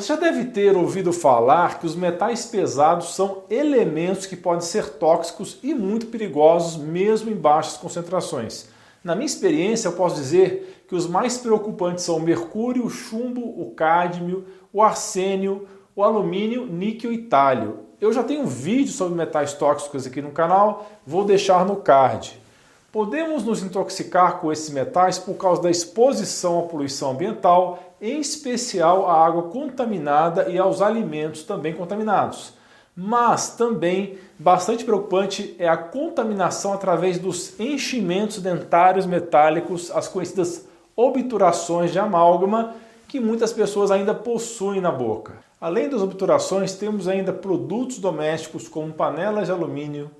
Você já deve ter ouvido falar que os metais pesados são elementos que podem ser tóxicos e muito perigosos mesmo em baixas concentrações. Na minha experiência, eu posso dizer que os mais preocupantes são o mercúrio, o chumbo, o cádmio, o arsênio, o alumínio, níquel e talho. Eu já tenho um vídeo sobre metais tóxicos aqui no canal, vou deixar no card. Podemos nos intoxicar com esses metais por causa da exposição à poluição ambiental, em especial à água contaminada e aos alimentos também contaminados. Mas também bastante preocupante é a contaminação através dos enchimentos dentários metálicos, as conhecidas obturações de amálgama, que muitas pessoas ainda possuem na boca. Além das obturações, temos ainda produtos domésticos como panelas de alumínio,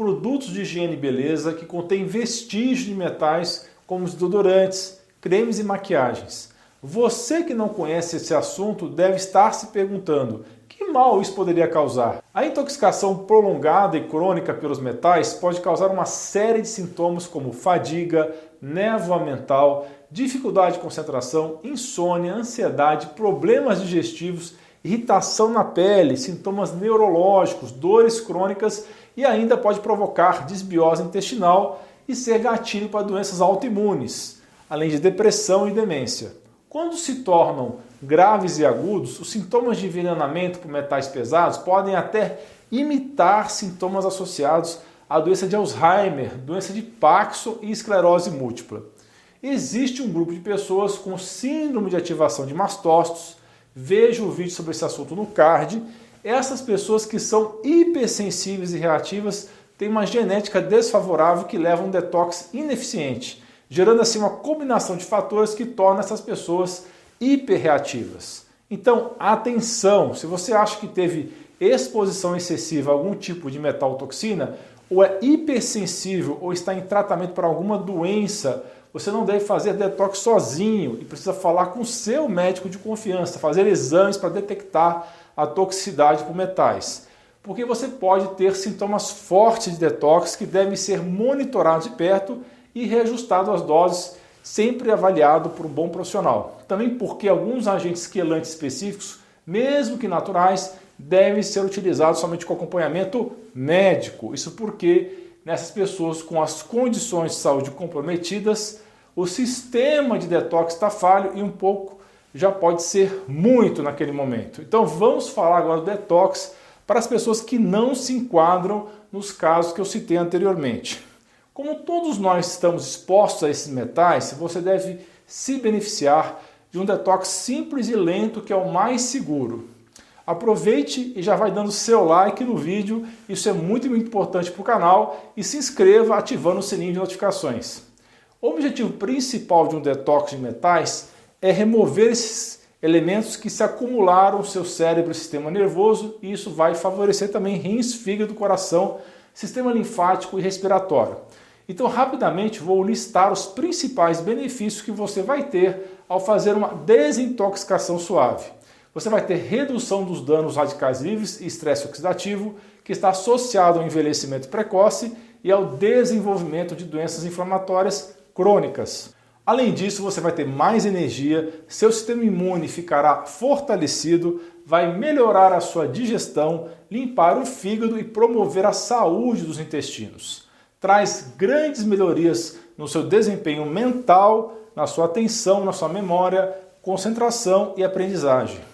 produtos de higiene e beleza que contêm vestígios de metais como os deodorantes, cremes e maquiagens. Você que não conhece esse assunto deve estar se perguntando: que mal isso poderia causar? A intoxicação prolongada e crônica pelos metais pode causar uma série de sintomas como fadiga, névoa mental, dificuldade de concentração, insônia, ansiedade, problemas digestivos, irritação na pele, sintomas neurológicos, dores crônicas e ainda pode provocar desbiose intestinal e ser gatilho para doenças autoimunes, além de depressão e demência. Quando se tornam graves e agudos, os sintomas de envenenamento por metais pesados podem até imitar sintomas associados à doença de Alzheimer, doença de Parkinson e esclerose múltipla. Existe um grupo de pessoas com síndrome de ativação de mastócitos, veja o vídeo sobre esse assunto no card, essas pessoas que são hipersensíveis e reativas têm uma genética desfavorável que leva a um detox ineficiente, gerando assim uma combinação de fatores que torna essas pessoas hiperreativas. Então, atenção, se você acha que teve exposição excessiva a algum tipo de metal toxina, ou é hipersensível ou está em tratamento para alguma doença, você não deve fazer detox sozinho e precisa falar com o seu médico de confiança, fazer exames para detectar a toxicidade por metais. Porque você pode ter sintomas fortes de detox que devem ser monitorados de perto e reajustados as doses, sempre avaliado por um bom profissional. Também porque alguns agentes quelantes específicos, mesmo que naturais, devem ser utilizados somente com acompanhamento médico. Isso porque nessas pessoas com as condições de saúde comprometidas, o sistema de detox está falho e um pouco já pode ser muito naquele momento. Então vamos falar agora do detox para as pessoas que não se enquadram nos casos que eu citei anteriormente. Como todos nós estamos expostos a esses metais, você deve se beneficiar de um detox simples e lento que é o mais seguro. Aproveite e já vai dando seu like no vídeo, isso é muito, muito importante para o canal e se inscreva ativando o sininho de notificações. O objetivo principal de um detox de metais é remover esses elementos que se acumularam no seu cérebro e sistema nervoso, e isso vai favorecer também rins, fígado, coração, sistema linfático e respiratório. Então, rapidamente vou listar os principais benefícios que você vai ter ao fazer uma desintoxicação suave. Você vai ter redução dos danos radicais livres e estresse oxidativo, que está associado ao envelhecimento precoce e ao desenvolvimento de doenças inflamatórias crônicas. Além disso, você vai ter mais energia, seu sistema imune ficará fortalecido, vai melhorar a sua digestão, limpar o fígado e promover a saúde dos intestinos. Traz grandes melhorias no seu desempenho mental, na sua atenção, na sua memória, concentração e aprendizagem.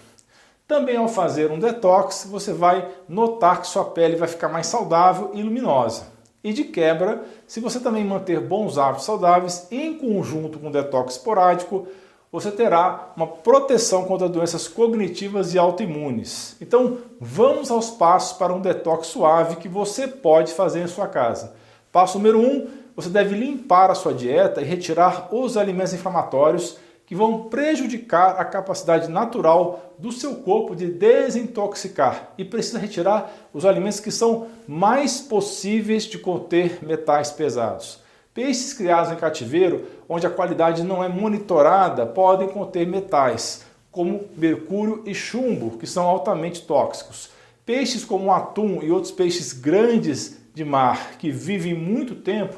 Também ao fazer um detox, você vai notar que sua pele vai ficar mais saudável e luminosa. E de quebra, se você também manter bons hábitos saudáveis em conjunto com detox esporádico, você terá uma proteção contra doenças cognitivas e autoimunes. Então, vamos aos passos para um detox suave que você pode fazer em sua casa. Passo número 1, um, você deve limpar a sua dieta e retirar os alimentos inflamatórios que vão prejudicar a capacidade natural do seu corpo de desintoxicar e precisa retirar os alimentos que são mais possíveis de conter metais pesados. Peixes criados em cativeiro, onde a qualidade não é monitorada, podem conter metais, como mercúrio e chumbo, que são altamente tóxicos. Peixes como o atum e outros peixes grandes de mar que vivem muito tempo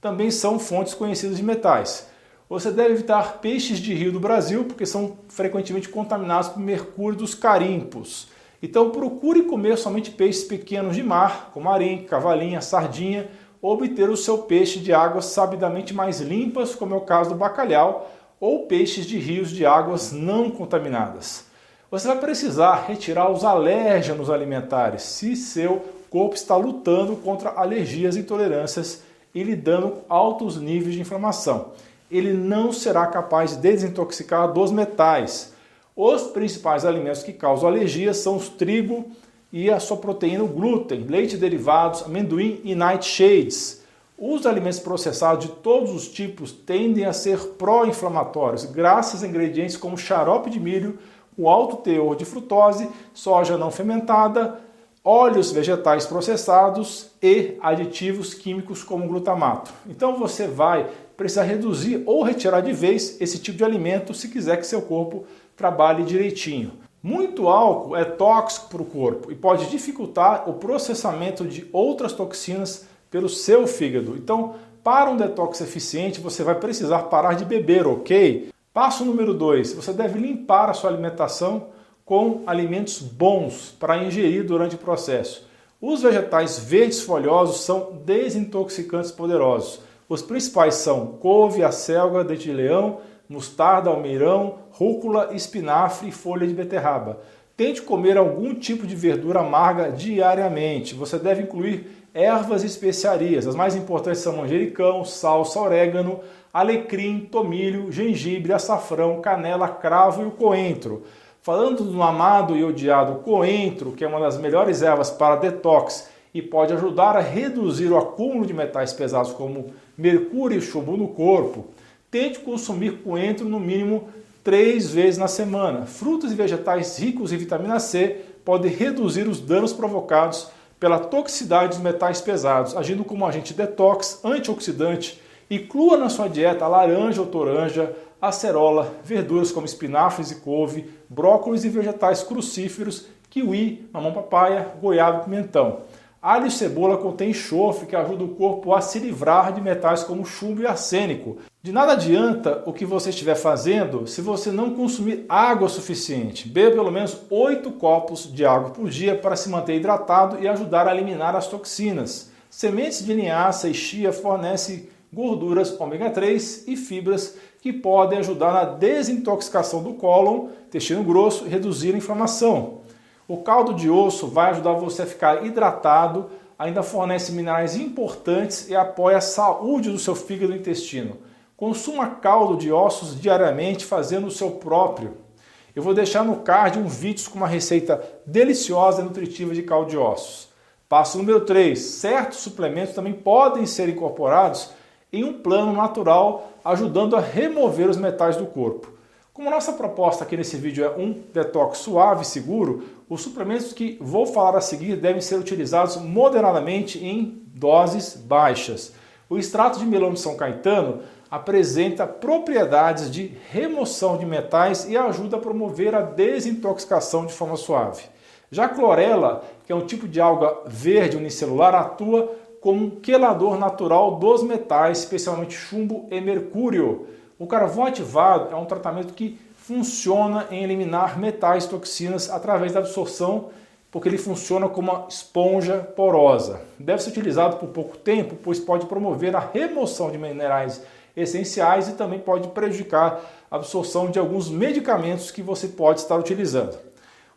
também são fontes conhecidas de metais. Você deve evitar peixes de rio do Brasil, porque são frequentemente contaminados por mercúrio dos carimpos. Então procure comer somente peixes pequenos de mar, como arenque, cavalinha, sardinha, ou obter o seu peixe de águas sabidamente mais limpas, como é o caso do bacalhau, ou peixes de rios de águas não contaminadas. Você vai precisar retirar os alérgenos alimentares se seu corpo está lutando contra alergias e intolerâncias e lhe dando altos níveis de inflamação ele não será capaz de desintoxicar dos metais. Os principais alimentos que causam alergia são os trigo e a sua proteína, o glúten, leite derivados, amendoim e nightshades. Os alimentos processados de todos os tipos tendem a ser pró-inflamatórios, graças a ingredientes como xarope de milho, com alto teor de frutose, soja não fermentada, óleos vegetais processados e aditivos químicos como glutamato. Então você vai precisar reduzir ou retirar de vez esse tipo de alimento se quiser que seu corpo trabalhe direitinho. Muito álcool é tóxico para o corpo e pode dificultar o processamento de outras toxinas pelo seu fígado. Então, para um detox eficiente, você vai precisar parar de beber, ok? Passo número 2: você deve limpar a sua alimentação com alimentos bons para ingerir durante o processo. Os vegetais verdes folhosos são desintoxicantes poderosos. Os principais são couve, acelga, dente de leão, mostarda, almeirão, rúcula, espinafre e folha de beterraba. Tente comer algum tipo de verdura amarga diariamente. Você deve incluir ervas e especiarias. As mais importantes são manjericão, salsa, orégano, alecrim, tomilho, gengibre, açafrão, canela, cravo e o coentro. Falando do amado e odiado coentro, que é uma das melhores ervas para detox e pode ajudar a reduzir o acúmulo de metais pesados como mercúrio e chumbo no corpo, tente consumir coentro no mínimo três vezes na semana. Frutas e vegetais ricos em vitamina C podem reduzir os danos provocados pela toxicidade dos metais pesados, agindo como agente detox, antioxidante. Inclua na sua dieta laranja ou toranja, acerola, verduras como espinafres e couve, brócolis e vegetais crucíferos, kiwi, mamão papaya, goiaba e pimentão. Alho e cebola contém enxofre que ajuda o corpo a se livrar de metais como chumbo e arsênico. De nada adianta o que você estiver fazendo se você não consumir água suficiente. Beba pelo menos 8 copos de água por dia para se manter hidratado e ajudar a eliminar as toxinas. Sementes de linhaça e chia fornecem gorduras ômega 3 e fibras que podem ajudar na desintoxicação do cólon, intestino grosso e reduzir a inflamação. O caldo de osso vai ajudar você a ficar hidratado, ainda fornece minerais importantes e apoia a saúde do seu fígado e intestino. Consuma caldo de ossos diariamente fazendo o seu próprio. Eu vou deixar no card um vídeo com uma receita deliciosa e nutritiva de caldo de ossos. Passo número 3. Certos suplementos também podem ser incorporados em um plano natural, ajudando a remover os metais do corpo. Como nossa proposta aqui nesse vídeo é um detox suave e seguro, os suplementos que vou falar a seguir devem ser utilizados moderadamente em doses baixas. O extrato de melão de São Caetano apresenta propriedades de remoção de metais e ajuda a promover a desintoxicação de forma suave. Já a clorela, que é um tipo de alga verde unicelular, atua como um quelador natural dos metais, especialmente chumbo e mercúrio. O carvão ativado é um tratamento que funciona em eliminar metais toxinas através da absorção, porque ele funciona como uma esponja porosa. Deve ser utilizado por pouco tempo, pois pode promover a remoção de minerais essenciais e também pode prejudicar a absorção de alguns medicamentos que você pode estar utilizando.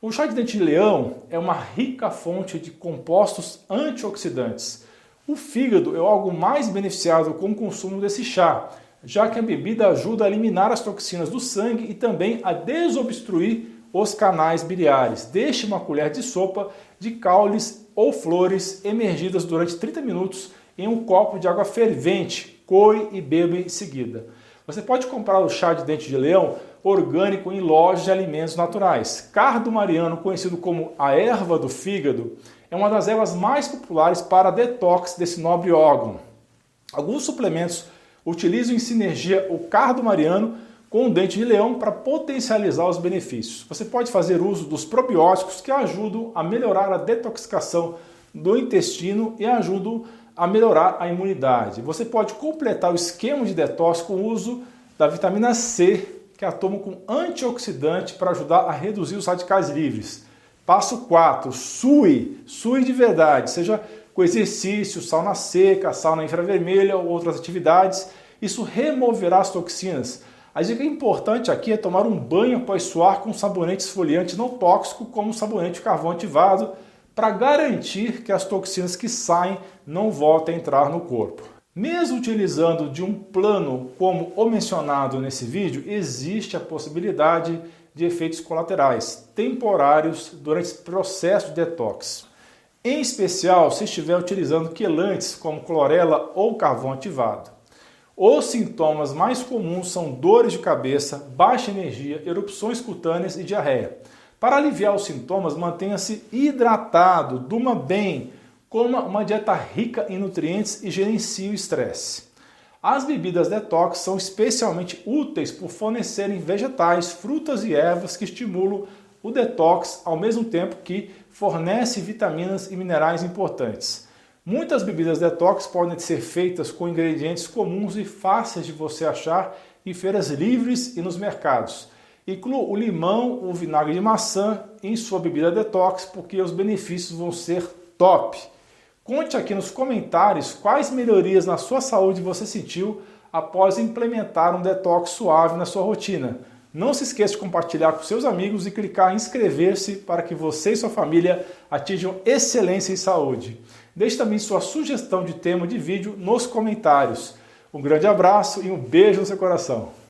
O chá de dente de leão é uma rica fonte de compostos antioxidantes. O fígado é algo mais beneficiado com o consumo desse chá, já que a bebida ajuda a eliminar as toxinas do sangue e também a desobstruir os canais biliares. Deixe uma colher de sopa de caules ou flores emergidas durante 30 minutos em um copo de água fervente. Coe e beba em seguida. Você pode comprar o chá de dente de leão orgânico em lojas de alimentos naturais. Cardo mariano, conhecido como a erva do fígado, é uma das ervas mais populares para detox desse nobre órgão. Alguns suplementos utilizam em sinergia o cardo mariano com o dente de leão para potencializar os benefícios. Você pode fazer uso dos probióticos que ajudam a melhorar a detoxicação do intestino e ajudam a melhorar a imunidade. Você pode completar o esquema de detox com o uso da vitamina C, que atua com antioxidante para ajudar a reduzir os radicais livres. Passo 4, sue, sue de verdade, seja com exercício, sauna seca, sauna infravermelha ou outras atividades. Isso removerá as toxinas. A dica importante aqui é tomar um banho após suar com sabonete esfoliante não tóxico, como sabonete carvão ativado, para garantir que as toxinas que saem não voltem a entrar no corpo. Mesmo utilizando de um plano como o mencionado nesse vídeo, existe a possibilidade de efeitos colaterais temporários durante esse processo de detox. Em especial se estiver utilizando quelantes como clorela ou carvão ativado. Os sintomas mais comuns são dores de cabeça, baixa energia, erupções cutâneas e diarreia. Para aliviar os sintomas, mantenha-se hidratado, durma bem, coma uma dieta rica em nutrientes e gerencie o estresse. As bebidas detox são especialmente úteis por fornecerem vegetais, frutas e ervas que estimulam o detox ao mesmo tempo que fornece vitaminas e minerais importantes. Muitas bebidas detox podem ser feitas com ingredientes comuns e fáceis de você achar em feiras livres e nos mercados. Inclua o limão, o vinagre de maçã em sua bebida detox, porque os benefícios vão ser top. Conte aqui nos comentários quais melhorias na sua saúde você sentiu após implementar um detox suave na sua rotina. Não se esqueça de compartilhar com seus amigos e clicar em inscrever-se para que você e sua família atinjam excelência em saúde. Deixe também sua sugestão de tema de vídeo nos comentários. Um grande abraço e um beijo no seu coração.